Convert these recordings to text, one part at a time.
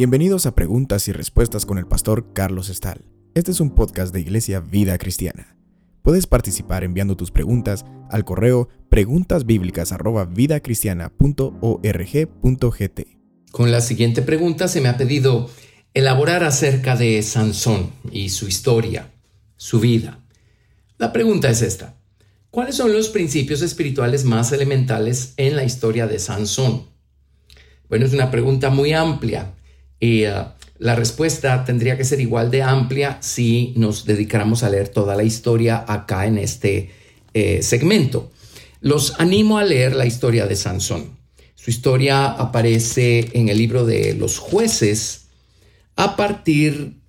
Bienvenidos a Preguntas y Respuestas con el pastor Carlos Estal. Este es un podcast de Iglesia Vida Cristiana. Puedes participar enviando tus preguntas al correo preguntasbiblicas@vidacristiana.org.gt. Con la siguiente pregunta se me ha pedido elaborar acerca de Sansón y su historia, su vida. La pregunta es esta. ¿Cuáles son los principios espirituales más elementales en la historia de Sansón? Bueno, es una pregunta muy amplia y uh, la respuesta tendría que ser igual de amplia si nos dedicáramos a leer toda la historia acá en este eh, segmento. Los animo a leer la historia de Sansón. Su historia aparece en el libro de los jueces a partir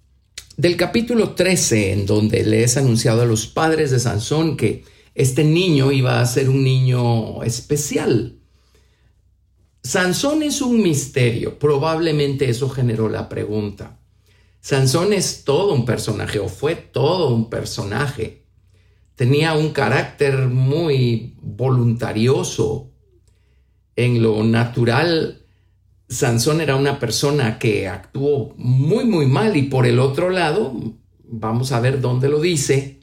del capítulo 13, en donde le es anunciado a los padres de Sansón que este niño iba a ser un niño especial, Sansón es un misterio, probablemente eso generó la pregunta. Sansón es todo un personaje o fue todo un personaje. Tenía un carácter muy voluntarioso. En lo natural, Sansón era una persona que actuó muy, muy mal y por el otro lado, vamos a ver dónde lo dice,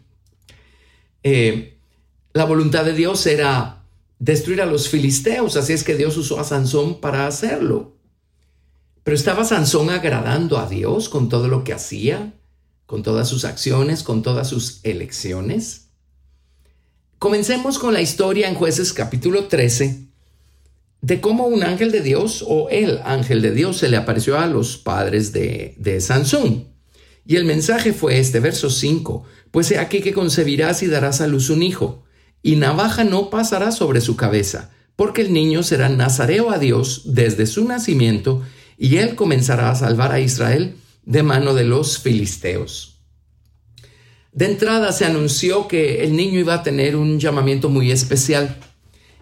eh, la voluntad de Dios era destruir a los filisteos, así es que Dios usó a Sansón para hacerlo. Pero estaba Sansón agradando a Dios con todo lo que hacía, con todas sus acciones, con todas sus elecciones. Comencemos con la historia en jueces capítulo 13 de cómo un ángel de Dios o el ángel de Dios se le apareció a los padres de, de Sansón. Y el mensaje fue este, verso 5, pues he aquí que concebirás y darás a luz un hijo y navaja no pasará sobre su cabeza, porque el niño será nazareo a Dios desde su nacimiento, y él comenzará a salvar a Israel de mano de los filisteos. De entrada se anunció que el niño iba a tener un llamamiento muy especial.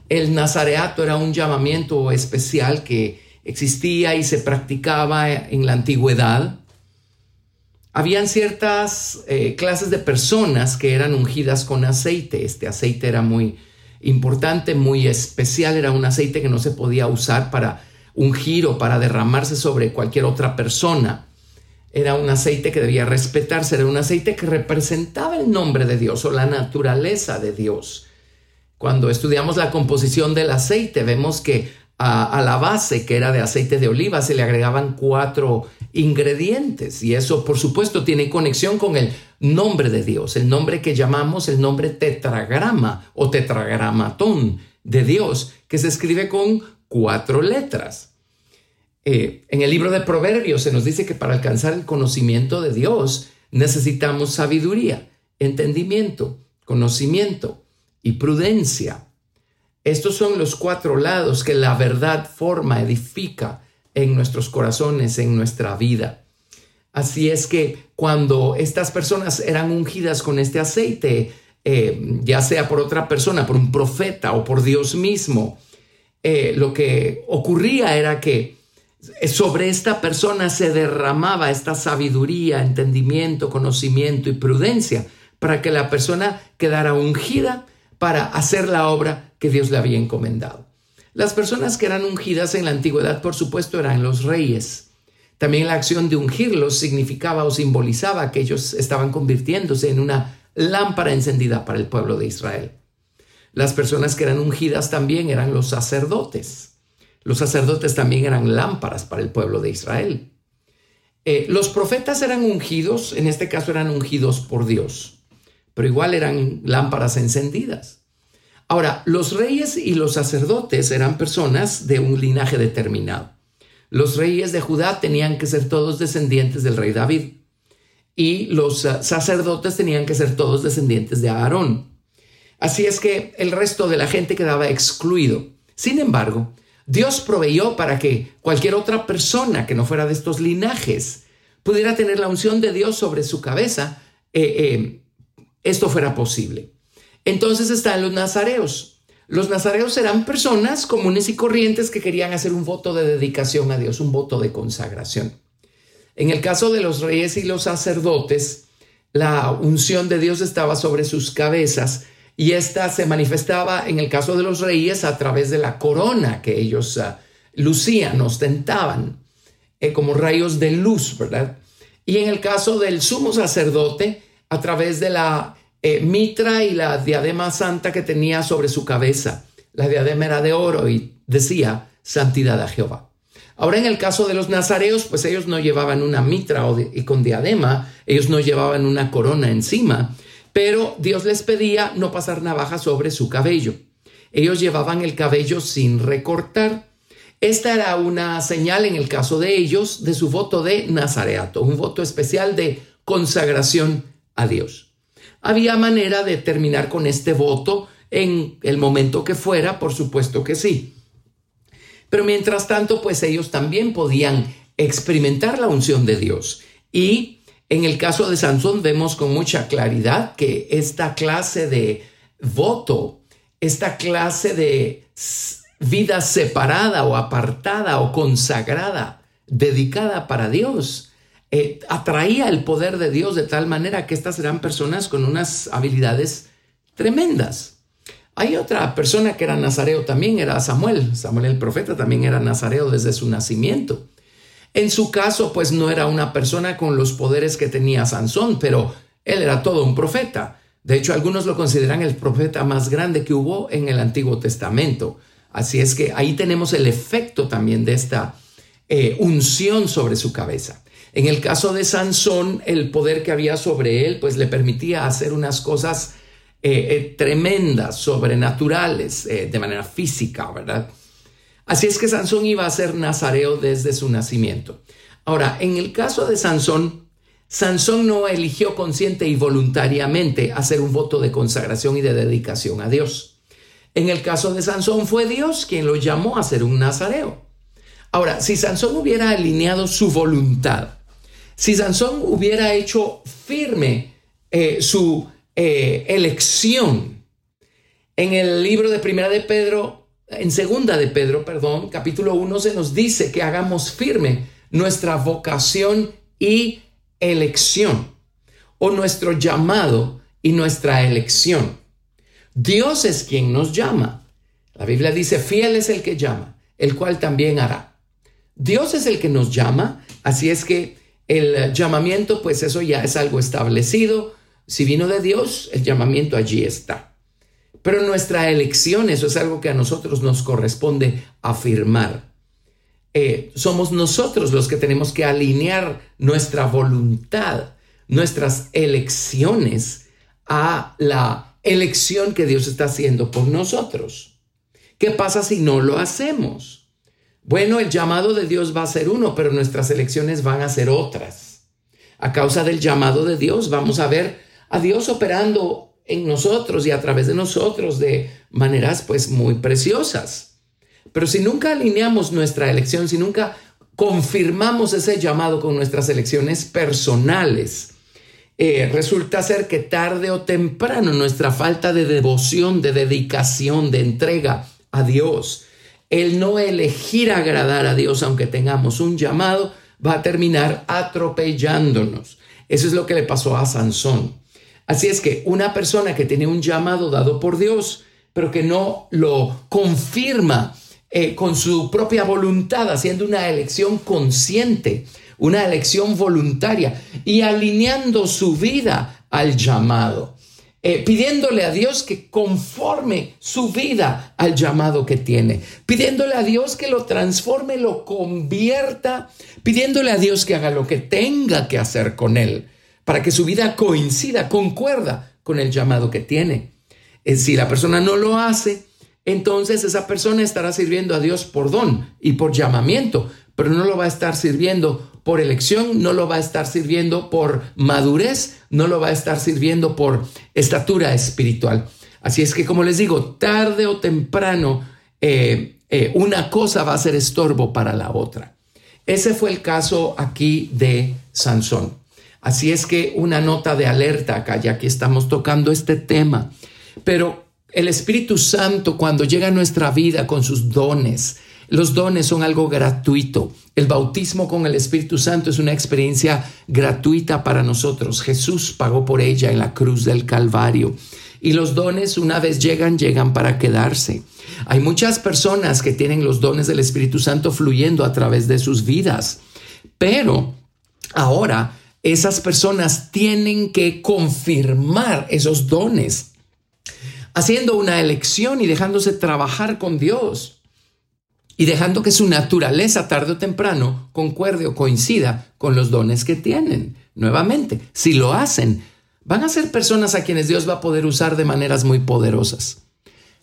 El nazareato era un llamamiento especial que existía y se practicaba en la antigüedad habían ciertas eh, clases de personas que eran ungidas con aceite. Este aceite era muy importante, muy especial, era un aceite que no se podía usar para ungir o para derramarse sobre cualquier otra persona. Era un aceite que debía respetarse, era un aceite que representaba el nombre de Dios o la naturaleza de Dios. Cuando estudiamos la composición del aceite, vemos que a, la base, que era de aceite de oliva, se le agregaban cuatro ingredientes y eso por supuesto tiene conexión con el nombre de Dios, el nombre que llamamos el nombre tetragrama o tetragramatón de Dios, que se escribe con cuatro letras. Eh, en el libro de Proverbios se nos dice que para alcanzar el conocimiento de Dios necesitamos sabiduría, entendimiento, conocimiento y prudencia. Estos son los cuatro lados que la verdad forma, edifica en nuestros corazones, en nuestra vida. Así es que cuando estas personas eran ungidas con este aceite, eh, ya sea por otra persona, por un profeta o por Dios mismo, eh, lo que ocurría era que sobre esta persona se derramaba esta sabiduría, entendimiento, conocimiento y prudencia para que la persona quedara ungida para hacer la obra que Dios le había encomendado. Las personas que eran ungidas en la antigüedad, por supuesto, eran los reyes. También la acción de ungirlos significaba o simbolizaba que ellos estaban convirtiéndose en una lámpara encendida para el pueblo de Israel. Las personas que eran ungidas también eran los sacerdotes. Los sacerdotes también eran lámparas para el pueblo de Israel. Eh, los profetas eran ungidos, en este caso eran ungidos por Dios pero igual eran lámparas encendidas. Ahora, los reyes y los sacerdotes eran personas de un linaje determinado. Los reyes de Judá tenían que ser todos descendientes del rey David y los sacerdotes tenían que ser todos descendientes de Aarón. Así es que el resto de la gente quedaba excluido. Sin embargo, Dios proveyó para que cualquier otra persona que no fuera de estos linajes pudiera tener la unción de Dios sobre su cabeza eh, eh, esto fuera posible. Entonces están los nazareos. Los nazareos eran personas comunes y corrientes que querían hacer un voto de dedicación a Dios, un voto de consagración. En el caso de los reyes y los sacerdotes, la unción de Dios estaba sobre sus cabezas y esta se manifestaba en el caso de los reyes a través de la corona que ellos ah, lucían, ostentaban, eh, como rayos de luz, ¿verdad? Y en el caso del sumo sacerdote, a través de la eh, mitra y la diadema santa que tenía sobre su cabeza. La diadema era de oro y decía santidad a Jehová. Ahora en el caso de los nazareos, pues ellos no llevaban una mitra o y con diadema, ellos no llevaban una corona encima, pero Dios les pedía no pasar navaja sobre su cabello. Ellos llevaban el cabello sin recortar. Esta era una señal en el caso de ellos de su voto de nazareato, un voto especial de consagración a Dios. Había manera de terminar con este voto en el momento que fuera, por supuesto que sí. Pero mientras tanto, pues ellos también podían experimentar la unción de Dios. Y en el caso de Sansón vemos con mucha claridad que esta clase de voto, esta clase de vida separada o apartada o consagrada, dedicada para Dios, eh, atraía el poder de Dios de tal manera que estas eran personas con unas habilidades tremendas. Hay otra persona que era nazareo también, era Samuel. Samuel el profeta también era nazareo desde su nacimiento. En su caso, pues no era una persona con los poderes que tenía Sansón, pero él era todo un profeta. De hecho, algunos lo consideran el profeta más grande que hubo en el Antiguo Testamento. Así es que ahí tenemos el efecto también de esta eh, unción sobre su cabeza. En el caso de Sansón, el poder que había sobre él, pues le permitía hacer unas cosas eh, eh, tremendas, sobrenaturales, eh, de manera física, ¿verdad? Así es que Sansón iba a ser nazareo desde su nacimiento. Ahora, en el caso de Sansón, Sansón no eligió consciente y voluntariamente hacer un voto de consagración y de dedicación a Dios. En el caso de Sansón fue Dios quien lo llamó a ser un nazareo. Ahora, si Sansón hubiera alineado su voluntad, si Sansón hubiera hecho firme su eh, elección. En el libro de Primera de Pedro, en Segunda de Pedro, perdón, capítulo 1 se nos dice que hagamos firme nuestra vocación y elección, o nuestro llamado y nuestra elección. Dios es quien nos llama. La Biblia dice, fiel es el que llama, el cual también hará. Dios es el que nos llama, así es que el llamamiento, pues eso ya es algo establecido, si vino de Dios, el llamamiento allí está. Pero nuestra elección, eso es algo que a nosotros nos corresponde afirmar. Eh, somos nosotros los que tenemos que alinear nuestra voluntad, nuestras elecciones a la elección que Dios está haciendo por nosotros. ¿Qué pasa si no lo hacemos? Bueno, el llamado de Dios va a ser uno, pero nuestras elecciones van a ser otras. A causa del llamado de Dios vamos a ver a Dios operando en nosotros y a través de nosotros de maneras pues muy preciosas. Pero si nunca alineamos nuestra elección, si nunca confirmamos ese llamado con nuestras elecciones personales, eh, resulta ser que tarde o temprano nuestra falta de devoción, de dedicación, de entrega a Dios, el no elegir agradar a Dios aunque tengamos un llamado, va a terminar atropellándonos. Eso es lo que le pasó a Sansón. Así es que una persona que tiene un llamado dado por Dios, pero que no lo confirma eh, con su propia voluntad, haciendo una elección consciente, una elección voluntaria y alineando su vida al llamado. Eh, pidiéndole a Dios que conforme su vida al llamado que tiene, pidiéndole a Dios que lo transforme, lo convierta, pidiéndole a Dios que haga lo que tenga que hacer con él para que su vida coincida, concuerda con el llamado que tiene. Eh, si la persona no lo hace, entonces esa persona estará sirviendo a Dios por don y por llamamiento, pero no lo va a estar sirviendo por elección, no lo va a estar sirviendo por madurez, no lo va a estar sirviendo por estatura espiritual. Así es que, como les digo, tarde o temprano, eh, eh, una cosa va a ser estorbo para la otra. Ese fue el caso aquí de Sansón. Así es que una nota de alerta acá, ya que estamos tocando este tema. Pero el Espíritu Santo cuando llega a nuestra vida con sus dones, los dones son algo gratuito El bautismo con el Espíritu Santo es una experiencia gratuita para nosotros. Jesús pagó por ella en la cruz del Calvario. Y los dones una vez llegan, llegan para quedarse. Hay muchas personas que tienen los dones del Espíritu Santo fluyendo a través de sus vidas. Pero ahora esas personas tienen que confirmar esos dones, haciendo una elección y dejándose trabajar con Dios y dejando que su naturaleza tarde o temprano concuerde o coincida con los dones que tienen. Nuevamente, si lo hacen, van a ser personas a quienes Dios va a poder usar de maneras muy poderosas.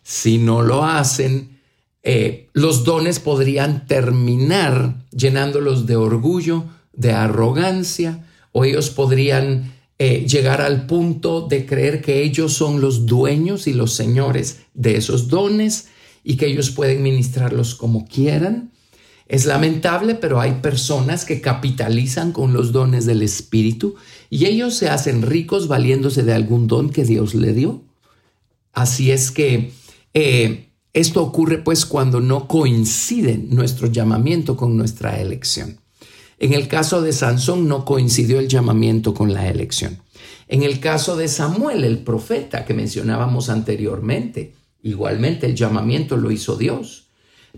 Si no lo hacen, eh, los dones podrían terminar llenándolos de orgullo, de arrogancia, o ellos podrían eh, llegar al punto de creer que ellos son los dueños y los señores de esos dones y que ellos pueden ministrarlos como quieran. Es lamentable, pero hay personas que capitalizan con los dones del Espíritu y ellos se hacen ricos valiéndose de algún don que Dios le dio. Así es que eh, esto ocurre pues cuando no coincide nuestro llamamiento con nuestra elección. En el caso de Sansón no coincidió el llamamiento con la elección. En el caso de Samuel, el profeta que mencionábamos anteriormente, Igualmente el llamamiento lo hizo Dios.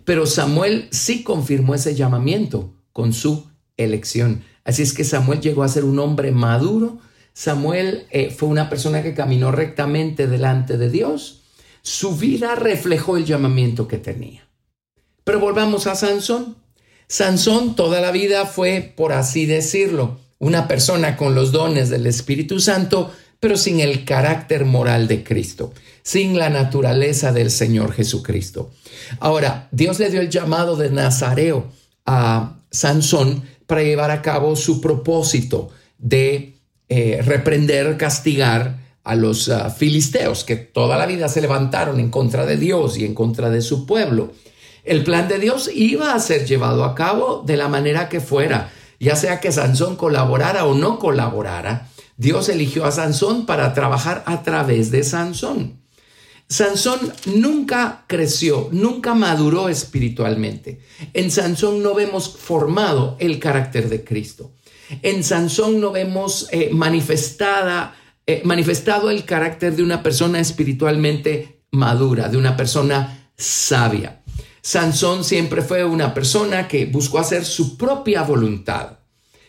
Pero Samuel sí confirmó ese llamamiento con su elección. Así es que Samuel llegó a ser un hombre maduro. Samuel eh, fue una persona que caminó rectamente delante de Dios. Su vida reflejó el llamamiento que tenía. Pero volvamos a Sansón. Sansón toda la vida fue, por así decirlo, una persona con los dones del Espíritu Santo, pero sin el carácter moral de Cristo sin la naturaleza del Señor Jesucristo. Ahora, Dios le dio el llamado de Nazareo a Sansón para llevar a cabo su propósito de eh, reprender, castigar a los ah, filisteos que toda la vida se levantaron en contra de Dios y en contra de su pueblo. El plan de Dios iba a ser llevado a cabo de la manera que fuera, ya sea que Sansón colaborara o no colaborara. Dios eligió a Sansón para trabajar a través de Sansón. Sansón nunca creció, nunca maduró espiritualmente. En Sansón no vemos formado el carácter de Cristo. En Sansón no vemos eh, manifestada, eh, manifestado el carácter de una persona espiritualmente madura, de una persona sabia. Sansón siempre fue una persona que buscó hacer su propia voluntad.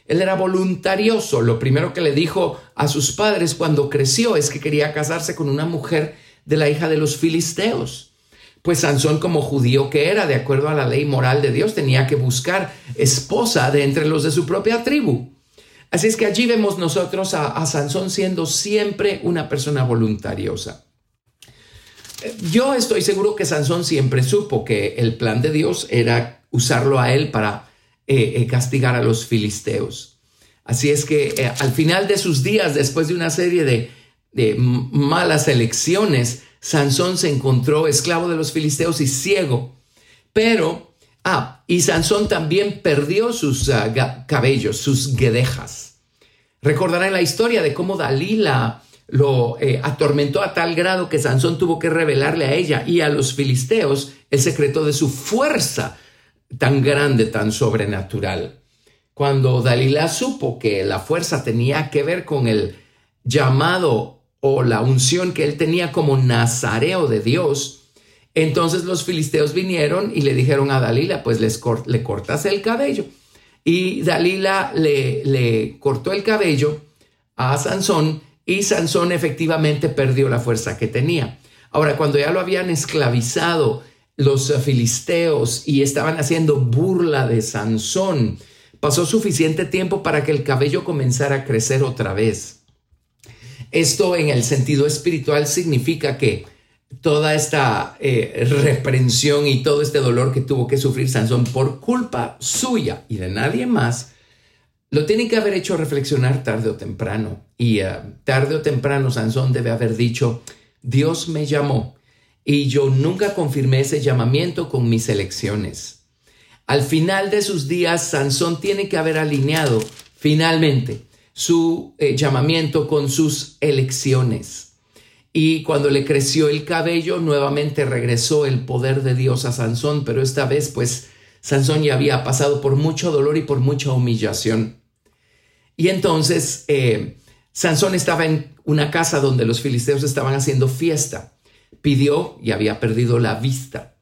Él era voluntarioso. Lo primero que le dijo a sus padres cuando creció es que quería casarse con una mujer de la hija de los filisteos. Pues Sansón como judío que era, de acuerdo a la ley moral de Dios, tenía que buscar esposa de entre los de su propia tribu. Así es que allí vemos nosotros a, Sansón siendo siempre una persona voluntariosa. Yo estoy seguro que Sansón siempre supo que el plan de Dios era usarlo a él para eh, eh, castigar a los filisteos. Así es que eh, al final de sus días, después de una serie de malas elecciones, Sansón se encontró esclavo de los filisteos y ciego. Pero, ah, y Sansón también perdió sus ah, cabellos, sus guedejas. Recordarán la historia de cómo Dalila lo atormentó a tal grado que Sansón tuvo que revelarle a ella y a los filisteos el secreto de su fuerza tan grande, tan sobrenatural. Cuando Dalila supo que la fuerza tenía que ver con el llamado o la unción que él tenía como nazareo de Dios, entonces los filisteos vinieron y le dijeron a Dalila, pues le cortas el cabello. Y Dalila le cortó el cabello a Sansón y Sansón efectivamente perdió la fuerza que tenía. Ahora, cuando ya lo habían esclavizado los filisteos y estaban haciendo burla de Sansón, pasó suficiente tiempo para que el cabello comenzara a crecer otra vez. Esto en el sentido espiritual significa que toda esta eh, reprensión y todo este dolor que tuvo que sufrir Sansón por culpa suya y de nadie más, lo tiene que haber hecho reflexionar tarde o temprano. Y eh, tarde o temprano Sansón debe haber dicho, Dios me llamó y yo nunca confirmé ese llamamiento con mis elecciones. Al final de sus días, Sansón tiene que haber alineado finalmente su eh, llamamiento con sus elecciones. Y cuando le creció el cabello, nuevamente regresó el poder de Dios a Sansón, pero esta vez pues Sansón ya había pasado por mucho dolor y por mucha humillación. Y entonces eh, Sansón estaba en una casa donde los filisteos estaban haciendo fiesta. Pidió y había perdido la vista.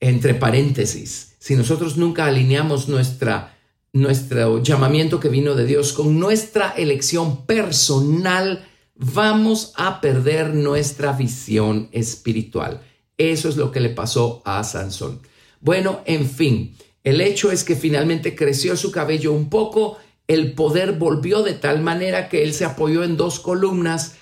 Entre paréntesis, si nosotros nunca alineamos nuestra, nuestro llamamiento que vino de Dios con nuestra elección personal, vamos a perder nuestra visión espiritual. Eso es lo que le pasó a Sansón. Bueno, en fin, el hecho es que finalmente creció su cabello un poco, el poder volvió de tal manera que él se apoyó en dos columnas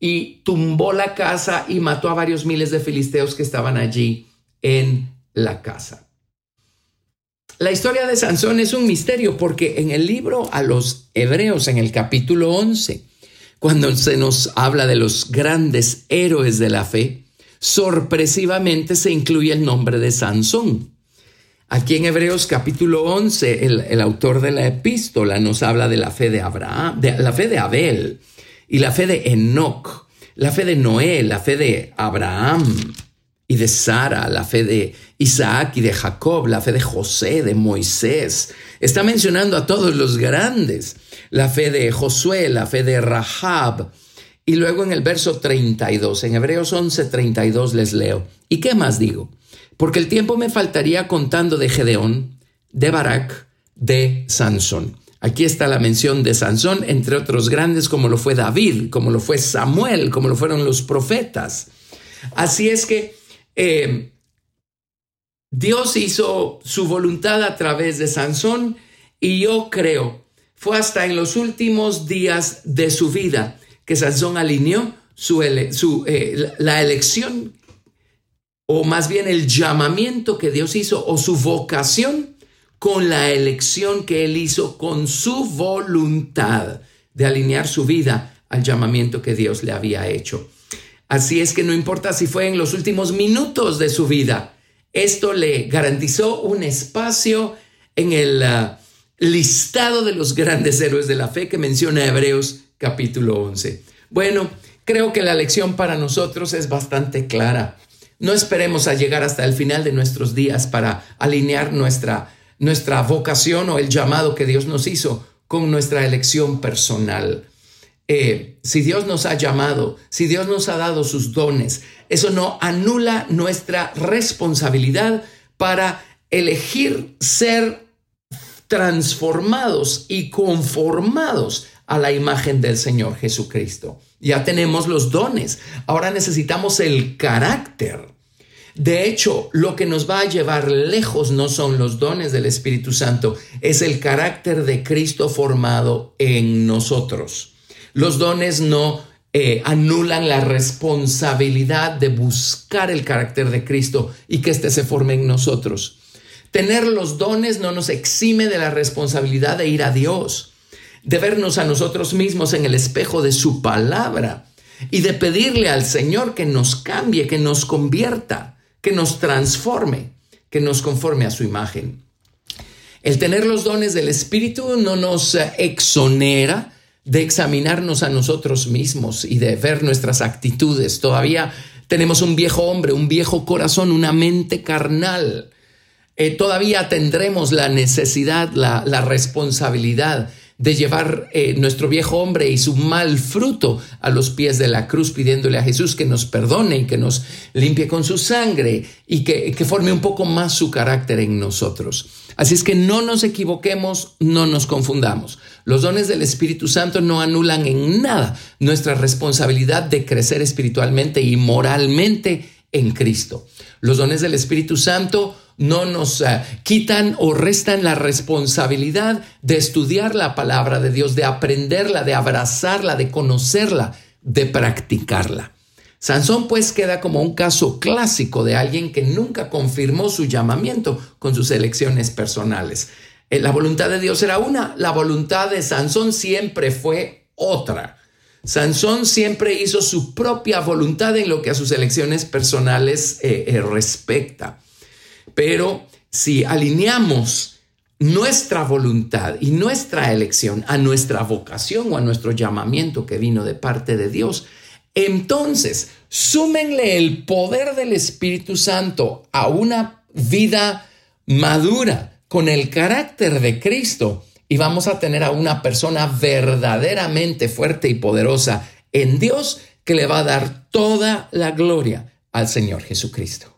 y tumbó la casa y mató a varios miles de filisteos que estaban allí en la casa. La historia de Sansón es un misterio porque en el libro a los Hebreos, en el capítulo 11, cuando se nos habla de los grandes héroes de la fe, sorpresivamente se incluye el nombre de Sansón. Aquí en Hebreos capítulo 11, el, autor de la epístola nos habla de la fe de Abraham, de la fe de Abel y la fe de Enoch, la fe de Noé, la fe de Abraham y de Sara, la fe de Isaac y de Jacob, la fe de José, de Moisés. Está mencionando a todos los grandes, la fe de Josué, la fe de Rahab, y luego en el verso 32, en Hebreos 11, 32 les leo. ¿Y qué más digo? Porque el tiempo me faltaría contando de Gedeón, de Barak, de Sansón. Aquí está la mención de Sansón, entre otros grandes como lo fue David, como lo fue Samuel, como lo fueron los profetas. Así es que eh, Dios hizo su voluntad a través de Sansón y yo creo, fue hasta en los últimos días de su vida que Sansón alineó su, eh, la elección, o más bien el llamamiento que Dios hizo, o su vocación, con la elección que él hizo con su voluntad de alinear su vida al llamamiento que Dios le había hecho. Así es que no importa si fue en los últimos minutos de su vida, esto le garantizó un espacio en el ah, listado de los grandes héroes de la fe que menciona Hebreos capítulo 11. Bueno, creo que la lección para nosotros es bastante clara. No esperemos a llegar hasta el final de nuestros días para alinear nuestra, nuestra vocación o el llamado que Dios nos hizo con nuestra elección personal. Eh, si Dios nos ha llamado, si Dios nos ha dado sus dones, eso no anula nuestra responsabilidad para elegir ser transformados y conformados a la imagen del Señor Jesucristo. Ya tenemos los dones, ahora necesitamos el carácter. De hecho, lo que nos va a llevar lejos no son los dones del Espíritu Santo, es el carácter de Cristo formado en nosotros. Los dones no eh, anulan la responsabilidad de buscar el carácter de Cristo y que éste se forme en nosotros. Tener los dones no nos exime de la responsabilidad de ir a Dios de vernos a nosotros mismos en el espejo de su palabra y de pedirle al Señor que nos cambie, que nos convierta, que nos transforme, que nos conforme a su imagen. El tener los dones del Espíritu no nos exonera de examinarnos a nosotros mismos y de ver nuestras actitudes. Todavía tenemos un viejo hombre, un viejo corazón, una mente carnal. Eh, todavía tendremos la necesidad, la, la responsabilidad de llevar eh, nuestro viejo hombre y su mal fruto a los pies de la cruz, pidiéndole a Jesús que nos perdone y que nos limpie con su sangre y que, que forme un poco más su carácter en nosotros. Así es que no nos equivoquemos, no nos confundamos. Los dones del Espíritu Santo no anulan en nada nuestra responsabilidad de crecer espiritualmente y moralmente en Cristo. Los dones del Espíritu Santo no nos eh, quitan o restan la responsabilidad de estudiar la palabra de Dios, de aprenderla, de abrazarla, de conocerla, de practicarla. Sansón pues queda como un caso clásico de alguien que nunca confirmó su llamamiento con sus elecciones personales. Eh, la voluntad de Dios era una, la voluntad de Sansón siempre fue otra. Sansón siempre hizo su propia voluntad en lo que a sus elecciones personales eh, respecta. Pero si alineamos nuestra voluntad y nuestra elección a nuestra vocación o a nuestro llamamiento que vino de parte de Dios, entonces súmenle el poder del Espíritu Santo a una vida madura con el carácter de Cristo y vamos a tener a una persona verdaderamente fuerte y poderosa en Dios que le va a dar toda la gloria al Señor Jesucristo.